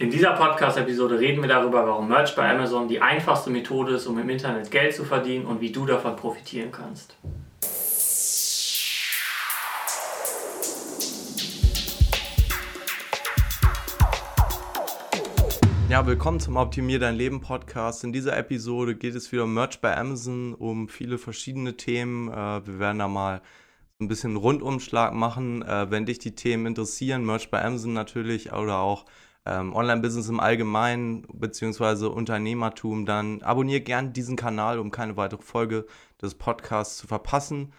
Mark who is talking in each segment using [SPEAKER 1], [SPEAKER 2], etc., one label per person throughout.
[SPEAKER 1] In dieser Podcast-Episode reden wir darüber, warum Merch bei Amazon die einfachste Methode ist, um im Internet Geld zu verdienen und wie du davon profitieren kannst.
[SPEAKER 2] Ja, willkommen zum Optimier dein Leben Podcast. In dieser Episode geht es wieder um Merch bei Amazon, um viele verschiedene Themen. Äh, wir werden da mal ein bisschen Rundumschlag machen, äh, wenn dich die Themen interessieren. Merch bei Amazon natürlich oder auch ähm, Online-Business im Allgemeinen beziehungsweise Unternehmertum, dann abonniere gern diesen Kanal, um keine weitere Folge des Podcasts zu verpassen.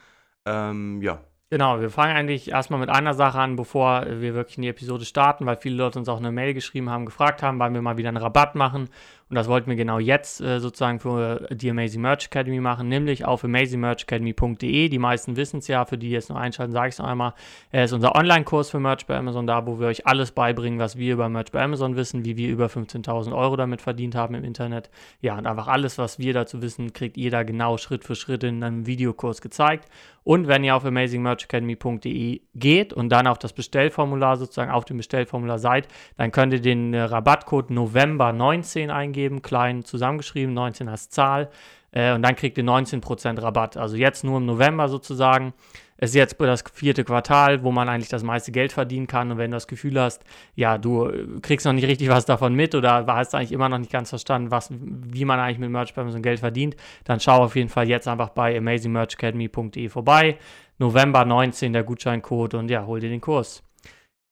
[SPEAKER 2] Ähm, ja.
[SPEAKER 1] Genau, wir fangen eigentlich erstmal mit einer Sache an, bevor wir wirklich in die Episode starten, weil viele Leute uns auch eine Mail geschrieben haben, gefragt haben, wann wir mal wieder einen Rabatt machen. Und das wollten wir genau jetzt äh, sozusagen für die Amazing Merch Academy machen, nämlich auf amazingmerchacademy.de. Die meisten wissen es ja, für die jetzt noch einschalten, sage ich es noch einmal. Er ist unser Online-Kurs für Merch bei Amazon, da wo wir euch alles beibringen, was wir über Merch bei Amazon wissen, wie wir über 15.000 Euro damit verdient haben im Internet. Ja, und einfach alles, was wir dazu wissen, kriegt ihr da genau Schritt für Schritt in einem Videokurs gezeigt. Und wenn ihr auf amazingmerchacademy.de geht und dann auf das Bestellformular sozusagen auf dem Bestellformular seid, dann könnt ihr den äh, Rabattcode November 19 eingeben eingeben, klein zusammengeschrieben, 19 als Zahl. Äh, und dann kriegt ihr 19% Rabatt. Also jetzt nur im November sozusagen. Es ist jetzt das vierte Quartal, wo man eigentlich das meiste Geld verdienen kann. Und wenn du das Gefühl hast, ja, du äh, kriegst noch nicht richtig was davon mit oder hast eigentlich immer noch nicht ganz verstanden, was, wie man eigentlich mit Merch bei Geld verdient, dann schau auf jeden Fall jetzt einfach bei amazingmerchacademy.de vorbei. November 19 der Gutscheincode und ja, hol dir den Kurs.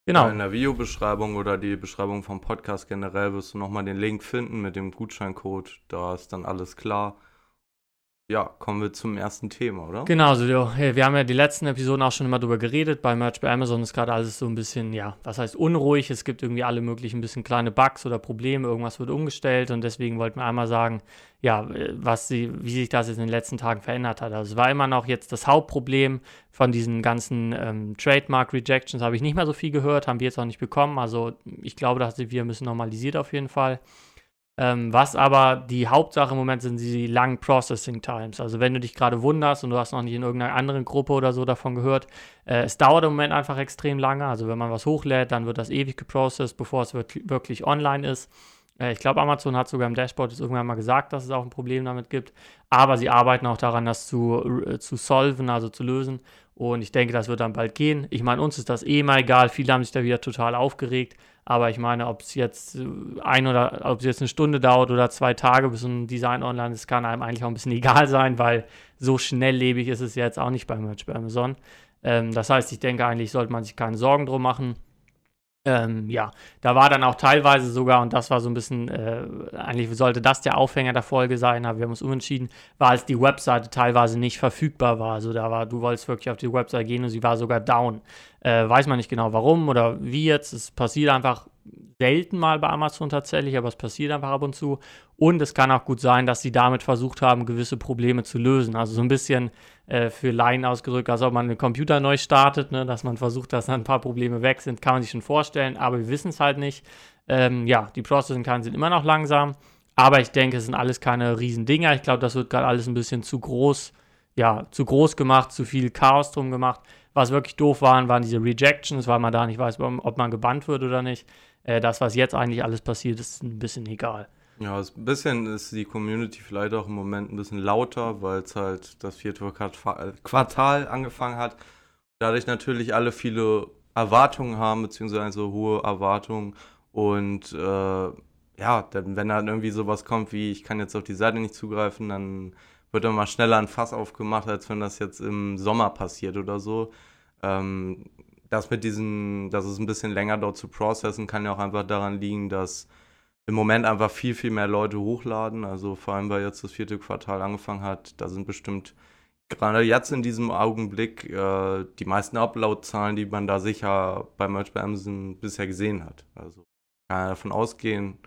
[SPEAKER 2] Genau. In der Videobeschreibung oder die Beschreibung vom Podcast generell wirst du nochmal den Link finden mit dem Gutscheincode. Da ist dann alles klar. Ja, kommen wir zum ersten Thema, oder?
[SPEAKER 1] Genau, also wir haben ja die letzten Episoden auch schon immer drüber geredet. Bei Merch bei Amazon ist gerade alles so ein bisschen, ja, was heißt unruhig. Es gibt irgendwie alle möglichen bisschen kleine Bugs oder Probleme. Irgendwas wird umgestellt und deswegen wollten wir einmal sagen, ja, was sie, wie sich das jetzt in den letzten Tagen verändert hat. Also es war immer noch jetzt das Hauptproblem von diesen ganzen ähm, Trademark Rejections, habe ich nicht mehr so viel gehört, haben wir jetzt auch nicht bekommen. Also ich glaube, dass wir müssen normalisiert auf jeden Fall. Ähm, was aber die Hauptsache im Moment sind die langen Processing Times. Also wenn du dich gerade wunderst und du hast noch nicht in irgendeiner anderen Gruppe oder so davon gehört, äh, es dauert im Moment einfach extrem lange. Also wenn man was hochlädt, dann wird das ewig geprocessed, bevor es wirklich online ist. Äh, ich glaube, Amazon hat sogar im Dashboard irgendwann mal gesagt, dass es auch ein Problem damit gibt. Aber sie arbeiten auch daran, das zu, äh, zu solven, also zu lösen. Und ich denke, das wird dann bald gehen. Ich meine, uns ist das eh mal egal. Viele haben sich da wieder total aufgeregt. Aber ich meine, ob es jetzt äh, ein oder ob es jetzt eine Stunde dauert oder zwei Tage, bis ein Design online ist, kann einem eigentlich auch ein bisschen egal sein, weil so schnelllebig ist es jetzt auch nicht bei Merch bei Amazon. Ähm, das heißt, ich denke, eigentlich sollte man sich keine Sorgen drum machen. Ähm, ja, da war dann auch teilweise sogar, und das war so ein bisschen, äh, eigentlich sollte das der Aufhänger der Folge sein, aber wir haben uns umentschieden, war, als die Webseite teilweise nicht verfügbar war. Also da war, du wolltest wirklich auf die Webseite gehen und sie war sogar down. Äh, weiß man nicht genau warum oder wie jetzt. Es passiert einfach selten mal bei Amazon tatsächlich, aber es passiert einfach ab und zu. Und es kann auch gut sein, dass sie damit versucht haben, gewisse Probleme zu lösen. Also so ein bisschen äh, für Laien ausgedrückt, als ob man einen Computer neu startet, ne? dass man versucht, dass dann ein paar Probleme weg sind, kann man sich schon vorstellen, aber wir wissen es halt nicht. Ähm, ja, die Processing Times sind immer noch langsam, aber ich denke, es sind alles keine riesen Dinger. Ich glaube, das wird gerade alles ein bisschen zu groß, ja, zu groß gemacht, zu viel Chaos drum gemacht. Was wirklich doof waren, waren diese Rejections, weil man da nicht weiß, ob man gebannt wird oder nicht. Äh, das, was jetzt eigentlich alles passiert, ist ein bisschen egal.
[SPEAKER 2] Ja, ein bisschen ist die Community vielleicht auch im Moment ein bisschen lauter, weil es halt das vierte Quartal angefangen hat. Dadurch natürlich alle viele Erwartungen haben, beziehungsweise hohe Erwartungen. Und äh, ja, dann, wenn dann irgendwie sowas kommt wie, ich kann jetzt auf die Seite nicht zugreifen, dann wird dann mal schneller ein Fass aufgemacht, als wenn das jetzt im Sommer passiert oder so. Ähm, das mit diesen, dass es ein bisschen länger dort zu processen, kann ja auch einfach daran liegen, dass im Moment einfach viel, viel mehr Leute hochladen. Also vor allem, weil jetzt das vierte Quartal angefangen hat, da sind bestimmt gerade jetzt in diesem Augenblick äh, die meisten Upload-Zahlen, die man da sicher bei Merch bei Amazon bisher gesehen hat. Also kann davon ausgehen,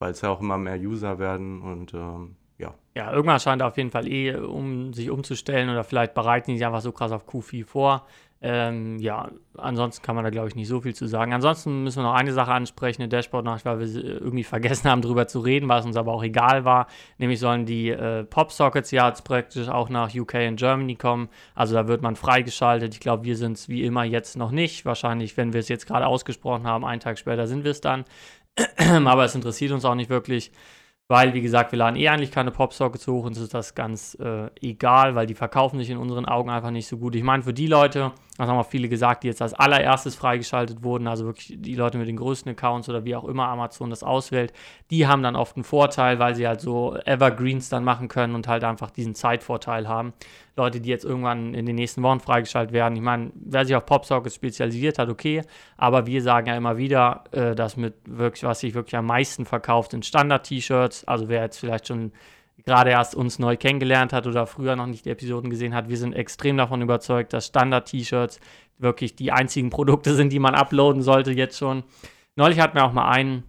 [SPEAKER 2] weil es ja auch immer mehr User werden und ähm, ja.
[SPEAKER 1] Ja, irgendwann scheint auf jeden Fall eh, um sich umzustellen oder vielleicht bereiten die sich einfach so krass auf Q4 vor. Ähm, ja, ansonsten kann man da, glaube ich, nicht so viel zu sagen. Ansonsten müssen wir noch eine Sache ansprechen, eine Dashboard-Nacht, weil wir irgendwie vergessen haben, darüber zu reden, was uns aber auch egal war. Nämlich sollen die äh, Pop-Sockets ja jetzt praktisch auch nach UK und Germany kommen. Also da wird man freigeschaltet. Ich glaube, wir sind es wie immer jetzt noch nicht. Wahrscheinlich, wenn wir es jetzt gerade ausgesprochen haben, einen Tag später sind wir es dann. aber es interessiert uns auch nicht wirklich. Weil, wie gesagt, wir laden eh eigentlich keine Popsockets hoch, uns ist das ganz äh, egal, weil die verkaufen sich in unseren Augen einfach nicht so gut. Ich meine, für die Leute, das haben auch viele gesagt, die jetzt als allererstes freigeschaltet wurden, also wirklich die Leute mit den größten Accounts oder wie auch immer Amazon das auswählt, die haben dann oft einen Vorteil, weil sie halt so Evergreens dann machen können und halt einfach diesen Zeitvorteil haben. Leute, die jetzt irgendwann in den nächsten Wochen freigeschaltet werden. Ich meine, wer sich auf Popsockets spezialisiert hat, okay, aber wir sagen ja immer wieder, äh, dass mit wirklich, was sich wirklich am meisten verkauft, sind Standard-T-Shirts. Also wer jetzt vielleicht schon gerade erst uns neu kennengelernt hat oder früher noch nicht die Episoden gesehen hat, wir sind extrem davon überzeugt, dass Standard-T-Shirts wirklich die einzigen Produkte sind, die man uploaden sollte jetzt schon. Neulich hatten wir auch mal einen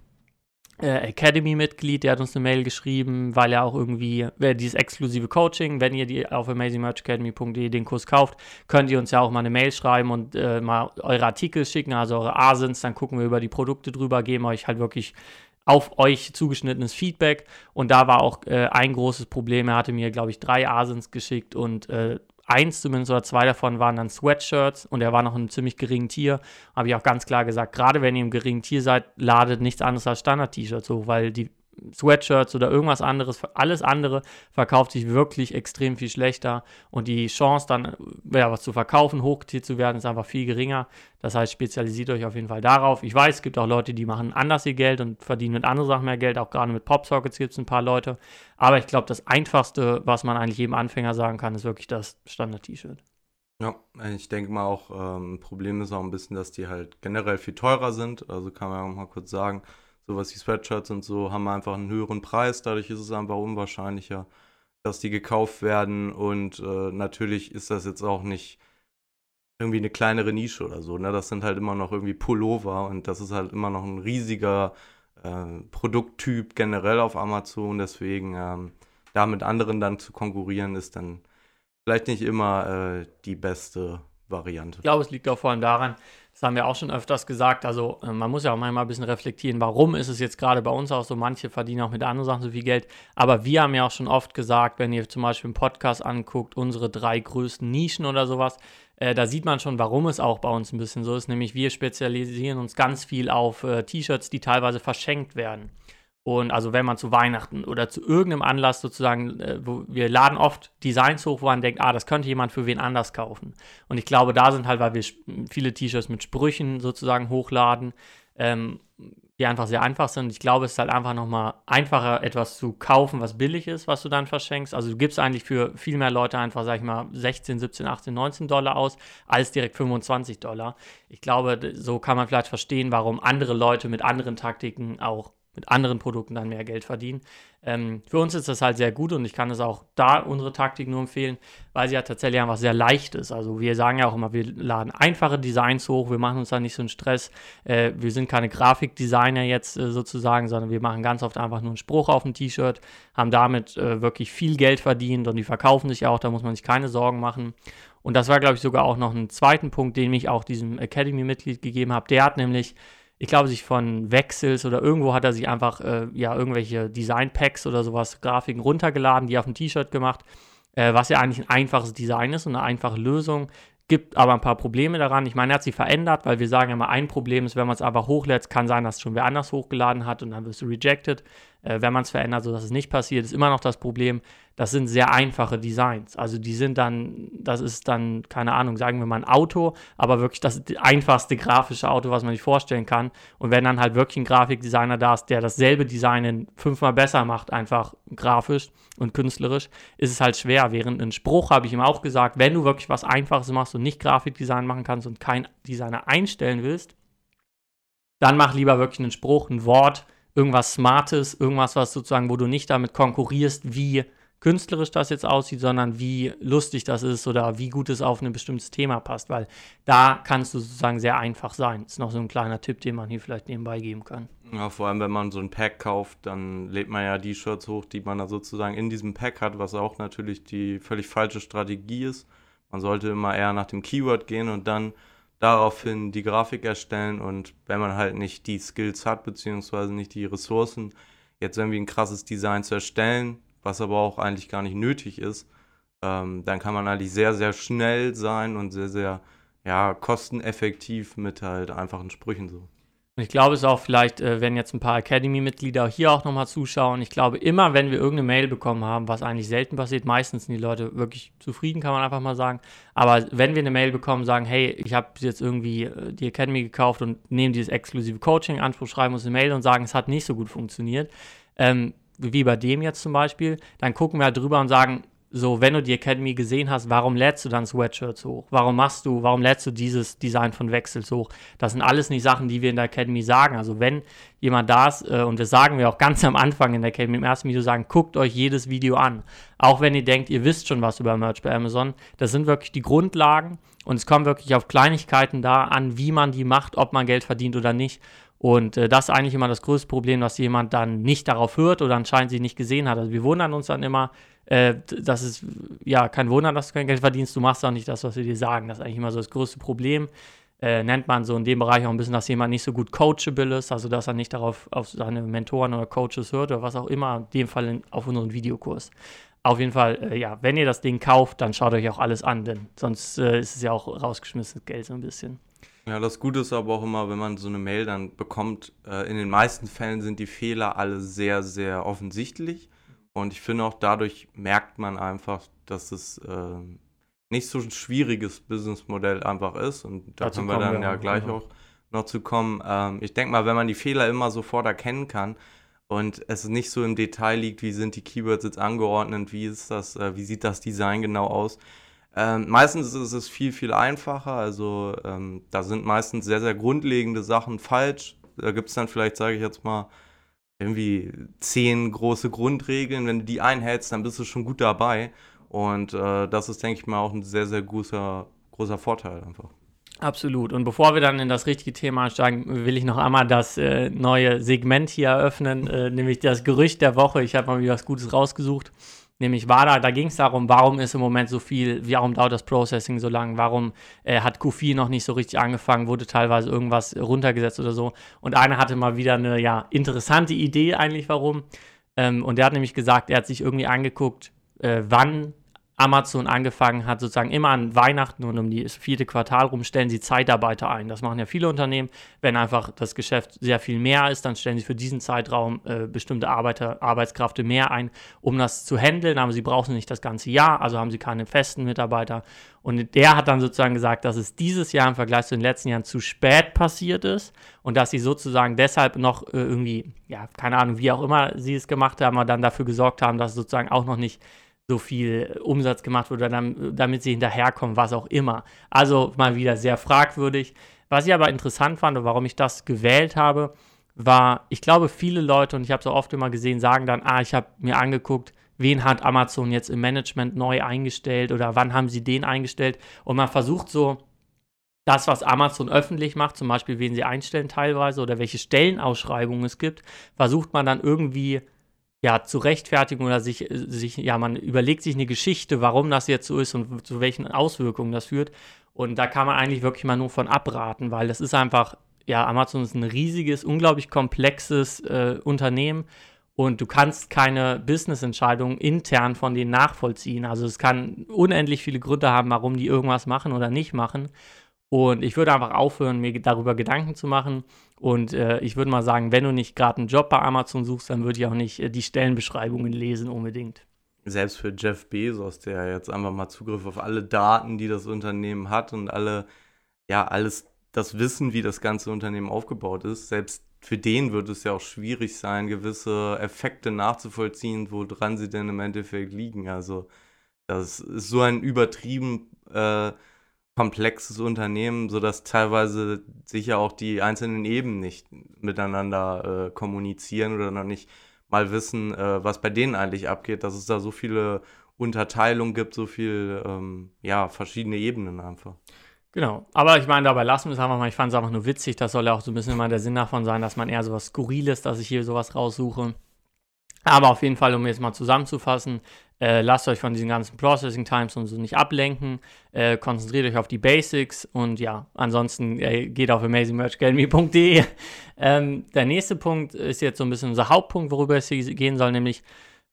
[SPEAKER 1] Academy-Mitglied, der hat uns eine Mail geschrieben, weil er auch irgendwie, äh, dieses exklusive Coaching, wenn ihr die auf amazingmerchacademy.de den Kurs kauft, könnt ihr uns ja auch mal eine Mail schreiben und äh, mal eure Artikel schicken, also eure Asins, dann gucken wir über die Produkte drüber, geben euch halt wirklich auf euch zugeschnittenes Feedback. Und da war auch äh, ein großes Problem. Er hatte mir, glaube ich, drei Asins geschickt und äh, eins zumindest oder zwei davon waren dann Sweatshirts und er war noch in einem ziemlich geringen Tier. Habe ich auch ganz klar gesagt, gerade wenn ihr im geringen Tier seid, ladet nichts anderes als Standard-T-Shirts hoch, weil die Sweatshirts oder irgendwas anderes, alles andere verkauft sich wirklich extrem viel schlechter und die Chance dann, ja, was zu verkaufen, hochgetiert zu werden, ist einfach viel geringer. Das heißt, spezialisiert euch auf jeden Fall darauf. Ich weiß, es gibt auch Leute, die machen anders ihr Geld und verdienen mit anderen Sachen mehr Geld, auch gerade mit Popsockets gibt es ein paar Leute. Aber ich glaube, das Einfachste, was man eigentlich jedem Anfänger sagen kann, ist wirklich das Standard-T-Shirt.
[SPEAKER 2] Ja, ich denke mal auch, ähm, Problem ist auch ein bisschen, dass die halt generell viel teurer sind. Also kann man auch mal kurz sagen, sowas wie Sweatshirts und so, haben einfach einen höheren Preis. Dadurch ist es einfach unwahrscheinlicher, dass die gekauft werden. Und äh, natürlich ist das jetzt auch nicht irgendwie eine kleinere Nische oder so. Ne? Das sind halt immer noch irgendwie Pullover und das ist halt immer noch ein riesiger äh, Produkttyp generell auf Amazon. Deswegen ähm, da mit anderen dann zu konkurrieren, ist dann vielleicht nicht immer äh, die beste Variante.
[SPEAKER 1] Ich glaube, es liegt auch vor allem daran, das haben wir auch schon öfters gesagt. Also, äh, man muss ja auch manchmal ein bisschen reflektieren, warum ist es jetzt gerade bei uns auch so, manche verdienen auch mit anderen Sachen so viel Geld. Aber wir haben ja auch schon oft gesagt, wenn ihr zum Beispiel einen Podcast anguckt, unsere drei größten Nischen oder sowas, äh, da sieht man schon, warum es auch bei uns ein bisschen so ist. Nämlich, wir spezialisieren uns ganz viel auf äh, T-Shirts, die teilweise verschenkt werden. Und also wenn man zu Weihnachten oder zu irgendeinem Anlass sozusagen, äh, wo wir laden oft Designs hoch, wo man denkt, ah, das könnte jemand für wen anders kaufen. Und ich glaube, da sind halt, weil wir viele T-Shirts mit Sprüchen sozusagen hochladen, ähm, die einfach sehr einfach sind. Ich glaube, es ist halt einfach nochmal einfacher, etwas zu kaufen, was billig ist, was du dann verschenkst. Also du gibst eigentlich für viel mehr Leute einfach, sag ich mal, 16, 17, 18, 19 Dollar aus, als direkt 25 Dollar. Ich glaube, so kann man vielleicht verstehen, warum andere Leute mit anderen Taktiken auch mit anderen Produkten dann mehr Geld verdienen. Ähm, für uns ist das halt sehr gut und ich kann es auch da unsere Taktik nur empfehlen, weil sie ja tatsächlich einfach sehr leicht ist. Also wir sagen ja auch immer, wir laden einfache Designs hoch, wir machen uns da nicht so einen Stress. Äh, wir sind keine Grafikdesigner jetzt äh, sozusagen, sondern wir machen ganz oft einfach nur einen Spruch auf ein T-Shirt, haben damit äh, wirklich viel Geld verdient und die verkaufen sich auch, da muss man sich keine Sorgen machen. Und das war, glaube ich, sogar auch noch ein zweiten Punkt, den ich auch diesem Academy-Mitglied gegeben habe. Der hat nämlich ich glaube, sich von Wechsels oder irgendwo hat er sich einfach äh, ja irgendwelche Design-Packs oder sowas, Grafiken runtergeladen, die auf ein T-Shirt gemacht, äh, was ja eigentlich ein einfaches Design ist und eine einfache Lösung. Gibt aber ein paar Probleme daran. Ich meine, er hat sie verändert, weil wir sagen immer, ein Problem ist, wenn man es einfach hochlädt, kann sein, dass es schon wer anders hochgeladen hat und dann wirst du rejected. Äh, wenn man es verändert, sodass es nicht passiert, ist immer noch das Problem, das sind sehr einfache Designs. Also die sind dann, das ist dann, keine Ahnung, sagen wir mal ein Auto, aber wirklich das einfachste grafische Auto, was man sich vorstellen kann. Und wenn dann halt wirklich ein Grafikdesigner da ist, der dasselbe Design fünfmal besser macht, einfach grafisch und künstlerisch, ist es halt schwer. Während ein Spruch habe ich ihm auch gesagt, wenn du wirklich was Einfaches machst und nicht Grafikdesign machen kannst und kein Designer einstellen willst, dann mach lieber wirklich einen Spruch, ein Wort, irgendwas Smartes, irgendwas, was sozusagen, wo du nicht damit konkurrierst, wie künstlerisch das jetzt aussieht, sondern wie lustig das ist oder wie gut es auf ein bestimmtes Thema passt, weil da kannst du sozusagen sehr einfach sein. Das ist noch so ein kleiner Tipp, den man hier vielleicht nebenbei geben kann.
[SPEAKER 2] Ja, vor allem, wenn man so ein Pack kauft, dann lädt man ja die Shirts hoch, die man da sozusagen in diesem Pack hat, was auch natürlich die völlig falsche Strategie ist. Man sollte immer eher nach dem Keyword gehen und dann daraufhin die Grafik erstellen und wenn man halt nicht die Skills hat, beziehungsweise nicht die Ressourcen, jetzt irgendwie ein krasses Design zu erstellen, was aber auch eigentlich gar nicht nötig ist, ähm, dann kann man eigentlich sehr, sehr schnell sein und sehr, sehr ja, kosteneffektiv mit halt einfachen Sprüchen so.
[SPEAKER 1] Und ich glaube, es ist auch vielleicht, äh, wenn jetzt ein paar Academy-Mitglieder hier auch nochmal zuschauen. Ich glaube, immer wenn wir irgendeine Mail bekommen haben, was eigentlich selten passiert, meistens sind die Leute wirklich zufrieden, kann man einfach mal sagen. Aber wenn wir eine Mail bekommen, sagen, hey, ich habe jetzt irgendwie äh, die Academy gekauft und nehmen dieses exklusive Coaching in Anspruch, schreiben uns eine Mail und sagen, es hat nicht so gut funktioniert, ähm, wie bei dem jetzt zum Beispiel, dann gucken wir halt drüber und sagen, so, wenn du die Academy gesehen hast, warum lädst du dann Sweatshirts hoch? Warum machst du, warum lädst du dieses Design von Wechsels hoch? Das sind alles nicht Sachen, die wir in der Academy sagen. Also wenn jemand da ist, äh, und das sagen wir auch ganz am Anfang in der Academy, im ersten Video sagen, guckt euch jedes Video an. Auch wenn ihr denkt, ihr wisst schon was über Merch bei Amazon. Das sind wirklich die Grundlagen und es kommt wirklich auf Kleinigkeiten da an, wie man die macht, ob man Geld verdient oder nicht. Und äh, das ist eigentlich immer das größte Problem, dass jemand dann nicht darauf hört oder anscheinend sie nicht gesehen hat. Also wir wundern uns dann immer, äh, das ist ja kein Wunder, dass du kein Geld verdienst. Du machst auch nicht das, was wir dir sagen. Das ist eigentlich immer so das größte Problem. Äh, nennt man so in dem Bereich auch ein bisschen, dass jemand nicht so gut coachable ist, also dass er nicht darauf auf seine Mentoren oder Coaches hört oder was auch immer, in dem Fall in, auf unseren Videokurs. Auf jeden Fall, äh, ja, wenn ihr das Ding kauft, dann schaut euch auch alles an, denn sonst äh, ist es ja auch rausgeschmissenes Geld so ein bisschen.
[SPEAKER 2] Ja, das Gute ist aber auch immer, wenn man so eine Mail dann bekommt, äh, in den meisten Fällen sind die Fehler alle sehr, sehr offensichtlich. Und ich finde auch dadurch merkt man einfach, dass es äh, nicht so ein schwieriges Businessmodell einfach ist. Und da können wir dann ja gleich genau. auch noch zu kommen. Ähm, ich denke mal, wenn man die Fehler immer sofort erkennen kann und es nicht so im Detail liegt, wie sind die Keywords jetzt angeordnet, wie ist das, äh, wie sieht das Design genau aus. Ähm, meistens ist es viel, viel einfacher. Also ähm, da sind meistens sehr, sehr grundlegende Sachen falsch. Da gibt es dann vielleicht, sage ich jetzt mal, irgendwie zehn große Grundregeln. Wenn du die einhältst, dann bist du schon gut dabei. Und äh, das ist, denke ich mal, auch ein sehr, sehr großer, großer Vorteil einfach.
[SPEAKER 1] Absolut. Und bevor wir dann in das richtige Thema einsteigen, will ich noch einmal das äh, neue Segment hier eröffnen, äh, nämlich das Gerücht der Woche. Ich habe mal wieder was Gutes rausgesucht. Nämlich war da, da ging es darum, warum ist im Moment so viel, warum dauert das Processing so lang, warum äh, hat Q4 noch nicht so richtig angefangen, wurde teilweise irgendwas runtergesetzt oder so. Und einer hatte mal wieder eine ja, interessante Idee eigentlich, warum. Ähm, und der hat nämlich gesagt, er hat sich irgendwie angeguckt, äh, wann Amazon angefangen hat, sozusagen immer an Weihnachten und um das vierte Quartal rum stellen sie Zeitarbeiter ein. Das machen ja viele Unternehmen. Wenn einfach das Geschäft sehr viel mehr ist, dann stellen sie für diesen Zeitraum äh, bestimmte Arbeiter, Arbeitskräfte mehr ein, um das zu handeln. Aber sie brauchen nicht das ganze Jahr, also haben sie keine festen Mitarbeiter. Und der hat dann sozusagen gesagt, dass es dieses Jahr im Vergleich zu den letzten Jahren zu spät passiert ist und dass sie sozusagen deshalb noch äh, irgendwie, ja, keine Ahnung, wie auch immer sie es gemacht haben, aber dann dafür gesorgt haben, dass sozusagen auch noch nicht so viel Umsatz gemacht wurde, damit sie hinterherkommen, was auch immer. Also mal wieder sehr fragwürdig. Was ich aber interessant fand und warum ich das gewählt habe, war, ich glaube, viele Leute, und ich habe auch oft immer gesehen, sagen dann, ah, ich habe mir angeguckt, wen hat Amazon jetzt im Management neu eingestellt oder wann haben sie den eingestellt. Und man versucht so, das, was Amazon öffentlich macht, zum Beispiel wen sie einstellen teilweise oder welche Stellenausschreibungen es gibt, versucht man dann irgendwie ja, zu rechtfertigen oder sich, sich, ja, man überlegt sich eine Geschichte, warum das jetzt so ist und zu welchen Auswirkungen das führt. Und da kann man eigentlich wirklich mal nur von abraten, weil das ist einfach, ja, Amazon ist ein riesiges, unglaublich komplexes äh, Unternehmen und du kannst keine Business-Entscheidungen intern von denen nachvollziehen. Also es kann unendlich viele Gründe haben, warum die irgendwas machen oder nicht machen. Und ich würde einfach aufhören, mir darüber Gedanken zu machen und äh, ich würde mal sagen, wenn du nicht gerade einen Job bei Amazon suchst, dann würde ich auch nicht äh, die Stellenbeschreibungen lesen unbedingt.
[SPEAKER 2] Selbst für Jeff Bezos, der jetzt einfach mal Zugriff auf alle Daten, die das Unternehmen hat und alle, ja, alles das Wissen, wie das ganze Unternehmen aufgebaut ist, selbst für den wird es ja auch schwierig sein, gewisse Effekte nachzuvollziehen, woran sie denn im Endeffekt liegen. Also das ist so ein übertrieben äh, komplexes Unternehmen, sodass teilweise sicher auch die einzelnen Ebenen nicht miteinander äh, kommunizieren oder noch nicht mal wissen, äh, was bei denen eigentlich abgeht, dass es da so viele Unterteilungen gibt, so viele ähm, ja, verschiedene Ebenen einfach.
[SPEAKER 1] Genau, aber ich meine, dabei lassen wir es einfach mal. Ich fand es einfach nur witzig. Das soll ja auch so ein bisschen immer der Sinn davon sein, dass man eher sowas Skurriles, dass ich hier sowas raussuche. Aber auf jeden Fall, um jetzt mal zusammenzufassen, äh, lasst euch von diesen ganzen Processing Times und so nicht ablenken. Äh, konzentriert euch auf die Basics und ja, ansonsten äh, geht auf amazingmerchacademy.de. ähm, der nächste Punkt ist jetzt so ein bisschen unser Hauptpunkt, worüber es hier gehen soll, nämlich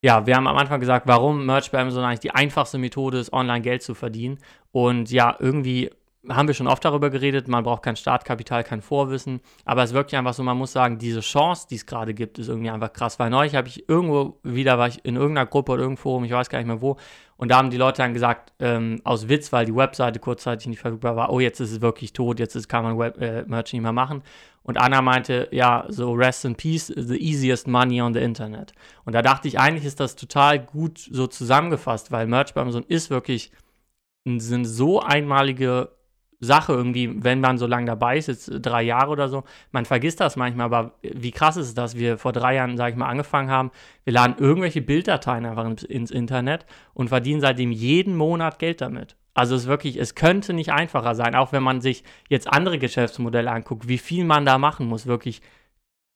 [SPEAKER 1] ja, wir haben am Anfang gesagt, warum Merch bei Amazon eigentlich die einfachste Methode ist, online Geld zu verdienen. Und ja, irgendwie haben wir schon oft darüber geredet, man braucht kein Startkapital, kein Vorwissen, aber es ist wirklich einfach so, man muss sagen, diese Chance, die es gerade gibt, ist irgendwie einfach krass, weil neulich habe ich irgendwo wieder, war ich in irgendeiner Gruppe oder irgendwo, ich weiß gar nicht mehr wo, und da haben die Leute dann gesagt, ähm, aus Witz, weil die Webseite kurzzeitig nicht verfügbar war, oh, jetzt ist es wirklich tot, jetzt ist, kann man Web, äh, Merch nicht mehr machen. Und Anna meinte, ja, so rest in peace, the easiest money on the Internet. Und da dachte ich, eigentlich ist das total gut so zusammengefasst, weil Merch bei Amazon ist wirklich, sind so einmalige Sache irgendwie, wenn man so lange dabei ist, jetzt drei Jahre oder so. Man vergisst das manchmal, aber wie krass ist es, dass wir vor drei Jahren, sage ich mal, angefangen haben. Wir laden irgendwelche Bilddateien einfach ins Internet und verdienen seitdem jeden Monat Geld damit. Also es ist wirklich, es könnte nicht einfacher sein, auch wenn man sich jetzt andere Geschäftsmodelle anguckt, wie viel man da machen muss, wirklich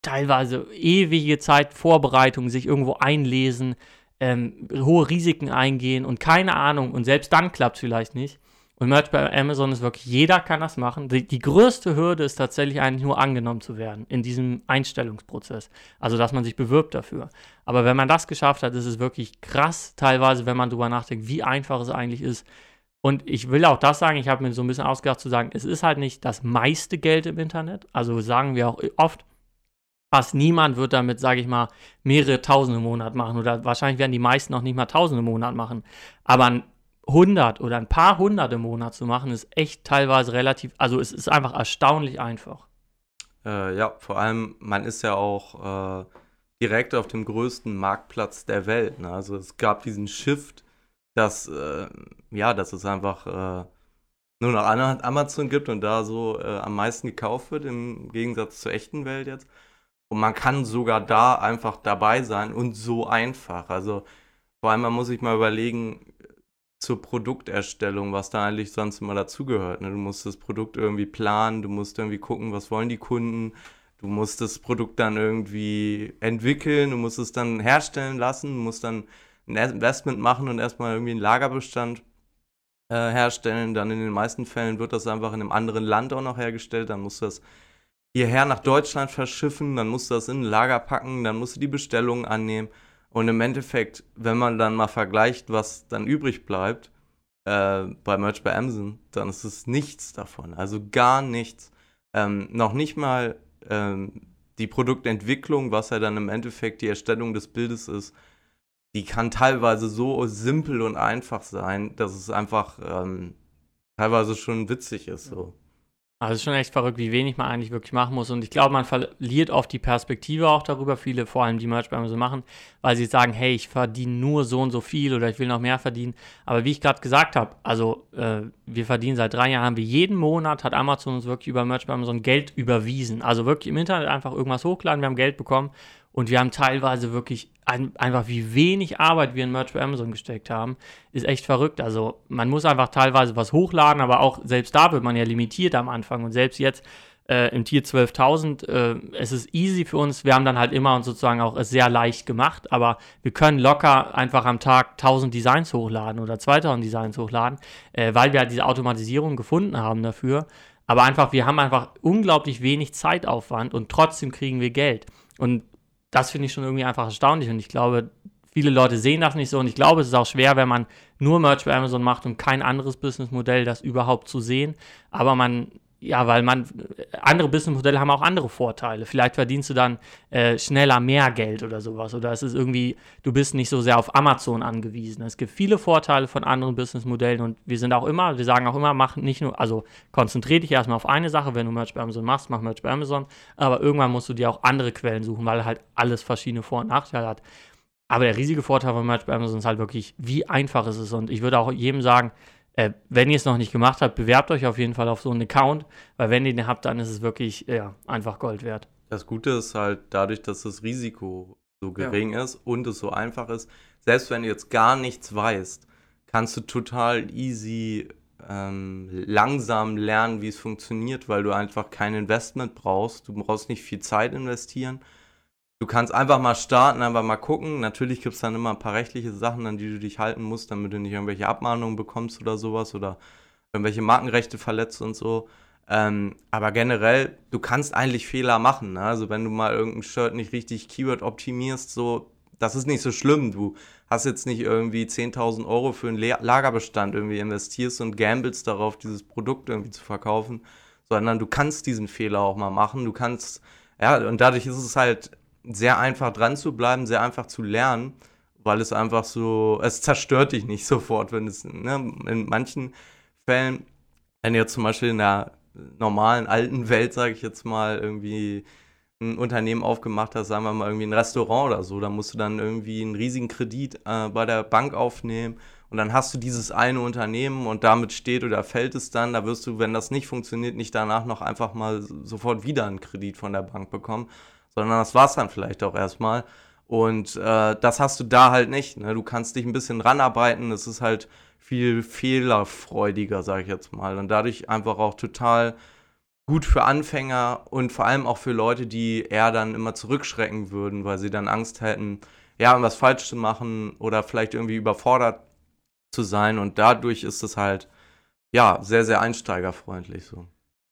[SPEAKER 1] teilweise ewige Zeit Vorbereitung, sich irgendwo einlesen, ähm, hohe Risiken eingehen und keine Ahnung und selbst dann klappt es vielleicht nicht. Und Merch bei Amazon ist wirklich, jeder kann das machen. Die, die, größte Hürde ist tatsächlich eigentlich nur angenommen zu werden in diesem Einstellungsprozess. Also, dass man sich bewirbt dafür. Aber wenn man das geschafft hat, ist es wirklich krass, teilweise, wenn man drüber nachdenkt, wie einfach es eigentlich ist. Und ich will auch das sagen, ich habe mir so ein bisschen ausgedacht zu sagen, es ist halt nicht das meiste Geld im Internet. Also sagen wir auch oft, fast niemand wird damit, sage ich mal, mehrere Tausende im Monat machen. Oder wahrscheinlich werden die meisten auch nicht mal Tausende im Monat machen. Aber 100 oder ein paar hundert im Monat zu machen, ist echt teilweise relativ, also es ist einfach erstaunlich einfach.
[SPEAKER 2] Äh, ja, vor allem, man ist ja auch äh, direkt auf dem größten Marktplatz der Welt. Ne? Also es gab diesen Shift, dass, äh, ja, dass es einfach äh, nur noch Amazon gibt und da so äh, am meisten gekauft wird, im Gegensatz zur echten Welt jetzt. Und man kann sogar da einfach dabei sein und so einfach. Also vor allem, man muss sich mal überlegen, zur Produkterstellung, was da eigentlich sonst immer dazugehört. Ne? Du musst das Produkt irgendwie planen, du musst irgendwie gucken, was wollen die Kunden, du musst das Produkt dann irgendwie entwickeln, du musst es dann herstellen lassen, du musst dann ein Investment machen und erstmal irgendwie einen Lagerbestand äh, herstellen. Dann in den meisten Fällen wird das einfach in einem anderen Land auch noch hergestellt, dann musst du das hierher nach Deutschland verschiffen, dann musst du das in ein Lager packen, dann musst du die Bestellungen annehmen. Und im Endeffekt, wenn man dann mal vergleicht, was dann übrig bleibt äh, bei Merch bei Amazon, dann ist es nichts davon. Also gar nichts. Ähm, noch nicht mal ähm, die Produktentwicklung, was ja dann im Endeffekt die Erstellung des Bildes ist, die kann teilweise so simpel und einfach sein, dass es einfach ähm, teilweise schon witzig ist. So.
[SPEAKER 1] Also es ist schon echt verrückt, wie wenig man eigentlich wirklich machen muss. Und ich glaube, man verliert oft die Perspektive auch darüber, viele, vor allem die Merch bei Amazon machen, weil sie sagen, hey, ich verdiene nur so und so viel oder ich will noch mehr verdienen. Aber wie ich gerade gesagt habe, also äh, wir verdienen seit drei Jahren, haben wir jeden Monat, hat Amazon uns wirklich über Merch bei Amazon Geld überwiesen. Also wirklich im Internet einfach irgendwas hochladen, wir haben Geld bekommen und wir haben teilweise wirklich ein, einfach, wie wenig Arbeit wir in Merch bei Amazon gesteckt haben, ist echt verrückt. Also man muss einfach teilweise was hochladen, aber auch selbst da wird man ja limitiert am Anfang. Und selbst jetzt äh, im Tier 12.000, äh, es ist easy für uns. Wir haben dann halt immer und sozusagen auch es sehr leicht gemacht, aber wir können locker einfach am Tag 1000 Designs hochladen oder 2000 Designs hochladen, äh, weil wir halt diese Automatisierung gefunden haben dafür. Aber einfach, wir haben einfach unglaublich wenig Zeitaufwand und trotzdem kriegen wir Geld. Und das finde ich schon irgendwie einfach erstaunlich und ich glaube, viele Leute sehen das nicht so und ich glaube, es ist auch schwer, wenn man nur Merch bei Amazon macht und kein anderes Businessmodell, das überhaupt zu sehen. Aber man ja, weil man, andere Businessmodelle haben auch andere Vorteile. Vielleicht verdienst du dann äh, schneller mehr Geld oder sowas. Oder es ist irgendwie, du bist nicht so sehr auf Amazon angewiesen. Es gibt viele Vorteile von anderen Businessmodellen und wir sind auch immer, wir sagen auch immer, mach nicht nur, also konzentriere dich erstmal auf eine Sache. Wenn du Merch bei Amazon machst, mach Merch bei Amazon. Aber irgendwann musst du dir auch andere Quellen suchen, weil halt alles verschiedene Vor- und Nachteile hat. Aber der riesige Vorteil von Merch bei Amazon ist halt wirklich, wie einfach es ist. Und ich würde auch jedem sagen, äh, wenn ihr es noch nicht gemacht habt, bewerbt euch auf jeden Fall auf so einen Account, weil wenn ihr den habt, dann ist es wirklich ja, einfach Gold wert.
[SPEAKER 2] Das Gute ist halt dadurch, dass das Risiko so gering ja. ist und es so einfach ist, selbst wenn du jetzt gar nichts weißt, kannst du total easy ähm, langsam lernen, wie es funktioniert, weil du einfach kein Investment brauchst. Du brauchst nicht viel Zeit investieren du kannst einfach mal starten, einfach mal gucken. Natürlich gibt es dann immer ein paar rechtliche Sachen, an die du dich halten musst, damit du nicht irgendwelche Abmahnungen bekommst oder sowas oder irgendwelche Markenrechte verletzt und so. Ähm, aber generell, du kannst eigentlich Fehler machen. Ne? Also wenn du mal irgendein Shirt nicht richtig Keyword optimierst, so, das ist nicht so schlimm. Du hast jetzt nicht irgendwie 10.000 Euro für einen Lagerbestand irgendwie investierst und gamblest darauf, dieses Produkt irgendwie zu verkaufen, sondern du kannst diesen Fehler auch mal machen. Du kannst, ja, und dadurch ist es halt sehr einfach dran zu bleiben, sehr einfach zu lernen, weil es einfach so, es zerstört dich nicht sofort, wenn es, ne, in manchen Fällen, wenn du jetzt zum Beispiel in der normalen alten Welt, sage ich jetzt mal, irgendwie ein Unternehmen aufgemacht hast, sagen wir mal irgendwie ein Restaurant oder so, da musst du dann irgendwie einen riesigen Kredit äh, bei der Bank aufnehmen und dann hast du dieses eine Unternehmen und damit steht oder fällt es dann, da wirst du, wenn das nicht funktioniert, nicht danach noch einfach mal sofort wieder einen Kredit von der Bank bekommen, sondern das war es dann vielleicht auch erstmal. Und äh, das hast du da halt nicht. Ne? Du kannst dich ein bisschen ranarbeiten. Es ist halt viel fehlerfreudiger, sage ich jetzt mal. Und dadurch einfach auch total gut für Anfänger und vor allem auch für Leute, die eher dann immer zurückschrecken würden, weil sie dann Angst hätten, ja, was falsch zu machen oder vielleicht irgendwie überfordert zu sein. Und dadurch ist es halt, ja, sehr, sehr einsteigerfreundlich so.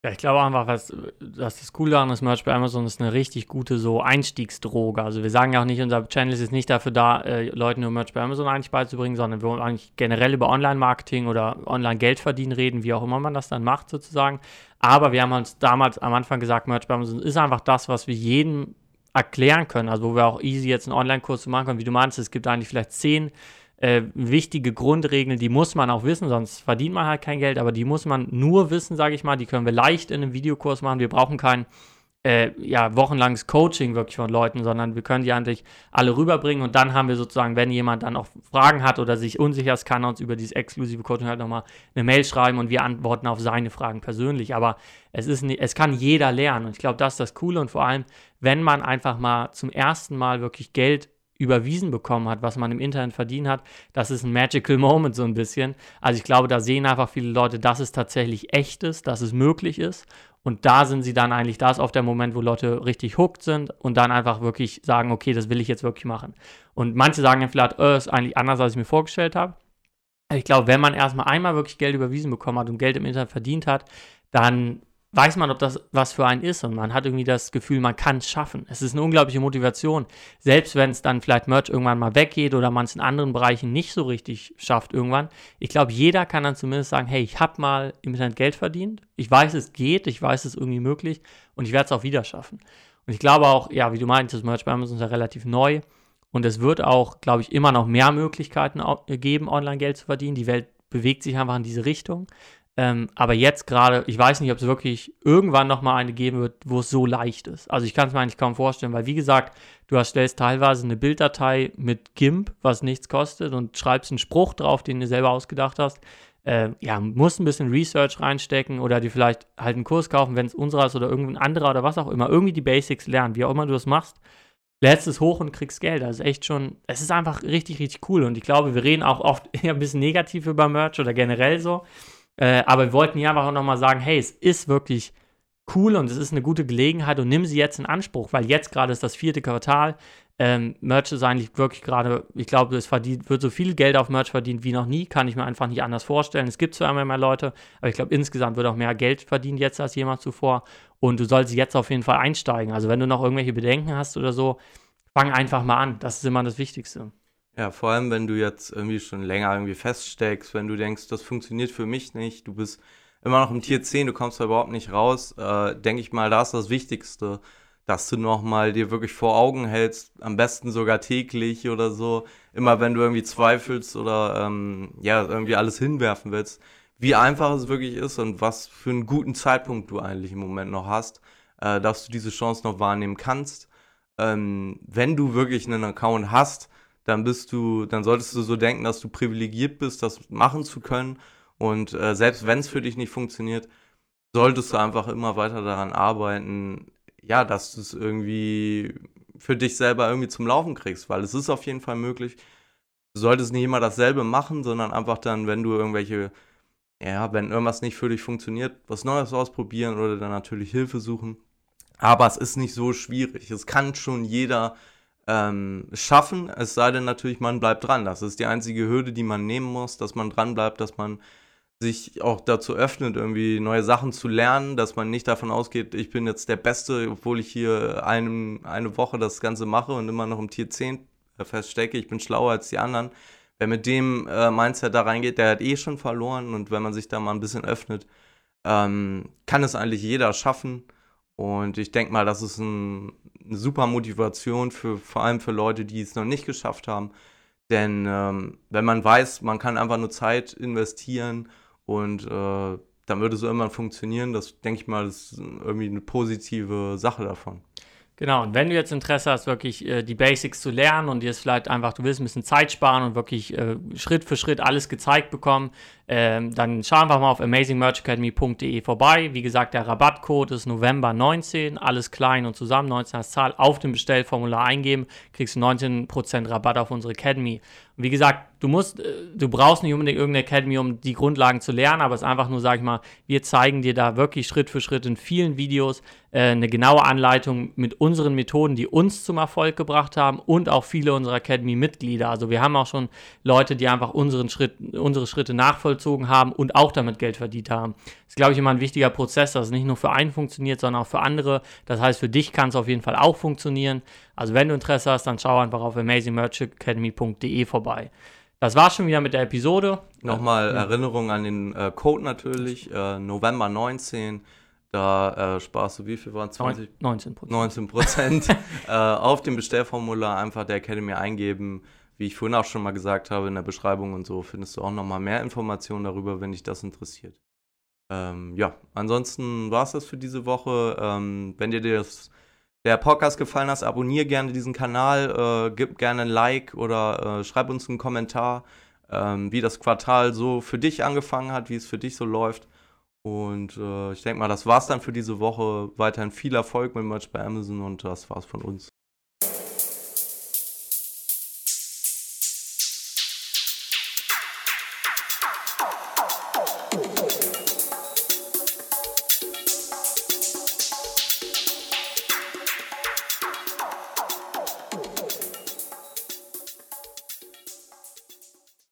[SPEAKER 1] Ja, ich glaube einfach, was, was das Coole an ist, Merch bei Amazon ist eine richtig gute so Einstiegsdroge. Also wir sagen ja auch nicht, unser Channel ist nicht dafür da, äh, Leuten nur Merch bei Amazon eigentlich beizubringen, sondern wir wollen eigentlich generell über Online-Marketing oder Online-Geld verdienen reden, wie auch immer man das dann macht sozusagen. Aber wir haben uns damals am Anfang gesagt, Merch bei Amazon ist einfach das, was wir jedem erklären können. Also wo wir auch easy jetzt einen Online-Kurs machen können. Wie du meinst, es gibt eigentlich vielleicht zehn äh, wichtige Grundregeln, die muss man auch wissen, sonst verdient man halt kein Geld, aber die muss man nur wissen, sage ich mal. Die können wir leicht in einem Videokurs machen. Wir brauchen kein äh, ja, wochenlanges Coaching wirklich von Leuten, sondern wir können die eigentlich alle rüberbringen und dann haben wir sozusagen, wenn jemand dann auch Fragen hat oder sich unsicher ist, kann er uns über dieses exklusive Coaching halt nochmal eine Mail schreiben und wir antworten auf seine Fragen persönlich. Aber es ist nicht, es kann jeder lernen und ich glaube, das ist das Coole und vor allem, wenn man einfach mal zum ersten Mal wirklich Geld überwiesen bekommen hat, was man im Internet verdient hat, das ist ein Magical Moment so ein bisschen. Also ich glaube, da sehen einfach viele Leute, dass es tatsächlich echt ist, dass es möglich ist. Und da sind sie dann eigentlich, da ist oft der Moment, wo Leute richtig hooked sind und dann einfach wirklich sagen, okay, das will ich jetzt wirklich machen. Und manche sagen dann vielleicht, äh, ist eigentlich anders, als ich mir vorgestellt habe. Ich glaube, wenn man erstmal einmal wirklich Geld überwiesen bekommen hat und Geld im Internet verdient hat, dann weiß man, ob das was für einen ist und man hat irgendwie das Gefühl, man kann es schaffen. Es ist eine unglaubliche Motivation, selbst wenn es dann vielleicht Merch irgendwann mal weggeht oder man es in anderen Bereichen nicht so richtig schafft irgendwann. Ich glaube, jeder kann dann zumindest sagen, hey, ich habe mal im Internet Geld verdient, ich weiß, es geht, ich weiß, es ist irgendwie möglich und ich werde es auch wieder schaffen. Und ich glaube auch, ja, wie du meintest, Merch bei Amazon ist ja relativ neu und es wird auch, glaube ich, immer noch mehr Möglichkeiten geben, online Geld zu verdienen. Die Welt bewegt sich einfach in diese Richtung. Ähm, aber jetzt gerade, ich weiß nicht, ob es wirklich irgendwann nochmal eine geben wird, wo es so leicht ist. Also ich kann es mir eigentlich kaum vorstellen, weil wie gesagt, du erstellst teilweise eine Bilddatei mit GIMP, was nichts kostet und schreibst einen Spruch drauf, den du selber ausgedacht hast. Äh, ja, musst ein bisschen Research reinstecken oder dir vielleicht halt einen Kurs kaufen, wenn es unserer ist oder irgendein anderer oder was auch immer. Irgendwie die Basics lernen, wie auch immer du das machst. Lädst es hoch und kriegst Geld. Das ist echt schon, es ist einfach richtig, richtig cool. Und ich glaube, wir reden auch oft ein bisschen negativ über Merch oder generell so. Äh, aber wir wollten hier einfach auch nochmal sagen, hey, es ist wirklich cool und es ist eine gute Gelegenheit und nimm sie jetzt in Anspruch, weil jetzt gerade ist das vierte Quartal. Ähm, Merch ist eigentlich wirklich gerade, ich glaube, es verdient, wird so viel Geld auf Merch verdient wie noch nie, kann ich mir einfach nicht anders vorstellen. Es gibt zwar immer mehr Leute, aber ich glaube, insgesamt wird auch mehr Geld verdient jetzt als jemals zuvor und du sollst jetzt auf jeden Fall einsteigen. Also wenn du noch irgendwelche Bedenken hast oder so, fang einfach mal an. Das ist immer das Wichtigste.
[SPEAKER 2] Ja, vor allem, wenn du jetzt irgendwie schon länger irgendwie feststeckst, wenn du denkst, das funktioniert für mich nicht, du bist immer noch im Tier 10, du kommst da überhaupt nicht raus, äh, denke ich mal, da ist das Wichtigste, dass du nochmal dir wirklich vor Augen hältst, am besten sogar täglich oder so, immer wenn du irgendwie zweifelst oder ähm, ja, irgendwie alles hinwerfen willst, wie einfach es wirklich ist und was für einen guten Zeitpunkt du eigentlich im Moment noch hast, äh, dass du diese Chance noch wahrnehmen kannst. Ähm, wenn du wirklich einen Account hast, dann bist du, dann solltest du so denken, dass du privilegiert bist, das machen zu können. Und äh, selbst wenn es für dich nicht funktioniert, solltest du einfach immer weiter daran arbeiten, ja, dass du es irgendwie für dich selber irgendwie zum Laufen kriegst, weil es ist auf jeden Fall möglich. Du solltest nicht immer dasselbe machen, sondern einfach dann, wenn du irgendwelche, ja, wenn irgendwas nicht für dich funktioniert, was Neues ausprobieren oder dann natürlich Hilfe suchen. Aber es ist nicht so schwierig. Es kann schon jeder ähm, schaffen, es sei denn natürlich, man bleibt dran. Das ist die einzige Hürde, die man nehmen muss, dass man dran bleibt, dass man sich auch dazu öffnet, irgendwie neue Sachen zu lernen, dass man nicht davon ausgeht, ich bin jetzt der Beste, obwohl ich hier einem, eine Woche das Ganze mache und immer noch im Tier 10 äh, feststecke, ich bin schlauer als die anderen. Wer mit dem äh, Mindset da reingeht, der hat eh schon verloren und wenn man sich da mal ein bisschen öffnet, ähm, kann es eigentlich jeder schaffen. Und ich denke mal, das ist ein, eine super Motivation für vor allem für Leute, die es noch nicht geschafft haben. Denn ähm, wenn man weiß, man kann einfach nur Zeit investieren und äh, dann würde es irgendwann funktionieren, das denke ich mal, ist irgendwie eine positive Sache davon.
[SPEAKER 1] Genau, und wenn du jetzt Interesse hast, wirklich äh, die Basics zu lernen und dir es vielleicht einfach, du willst ein bisschen Zeit sparen und wirklich äh, Schritt für Schritt alles gezeigt bekommen, ähm, dann schau einfach mal auf amazingmerchacademy.de vorbei. Wie gesagt, der Rabattcode ist November 19, alles klein und zusammen, 19 als Zahl, auf dem Bestellformular eingeben, kriegst du 19% Rabatt auf unsere Academy. Und wie gesagt, du musst, äh, du brauchst nicht unbedingt irgendeine Academy, um die Grundlagen zu lernen, aber es ist einfach nur, sag ich mal, wir zeigen dir da wirklich Schritt für Schritt in vielen Videos äh, eine genaue Anleitung mit unseren Methoden, die uns zum Erfolg gebracht haben und auch viele unserer Academy-Mitglieder. Also wir haben auch schon Leute, die einfach unseren Schritt, unsere Schritte nachvollzogen haben und auch damit Geld verdient haben. Das ist, glaube ich, immer ein wichtiger Prozess, dass es nicht nur für einen funktioniert, sondern auch für andere. Das heißt, für dich kann es auf jeden Fall auch funktionieren. Also wenn du Interesse hast, dann schau einfach auf amazingmerchacademy.de vorbei. Das war schon wieder mit der Episode.
[SPEAKER 2] Nochmal ja. Erinnerung an den äh, Code natürlich, äh, November 19. Da äh, sparst du, wie viel waren 20?
[SPEAKER 1] 19 Prozent.
[SPEAKER 2] 19 Prozent. äh, auf dem Bestellformular einfach der Academy eingeben. Wie ich vorhin auch schon mal gesagt habe, in der Beschreibung und so findest du auch nochmal mehr Informationen darüber, wenn dich das interessiert. Ähm, ja, ansonsten war es das für diese Woche. Ähm, wenn dir das der Podcast gefallen hat, abonniere gerne diesen Kanal, äh, gib gerne ein Like oder äh, schreib uns einen Kommentar, ähm, wie das Quartal so für dich angefangen hat, wie es für dich so läuft. Und äh, ich denke mal, das war's dann für diese Woche. Weiterhin viel Erfolg mit Merch bei Amazon und das war's von uns.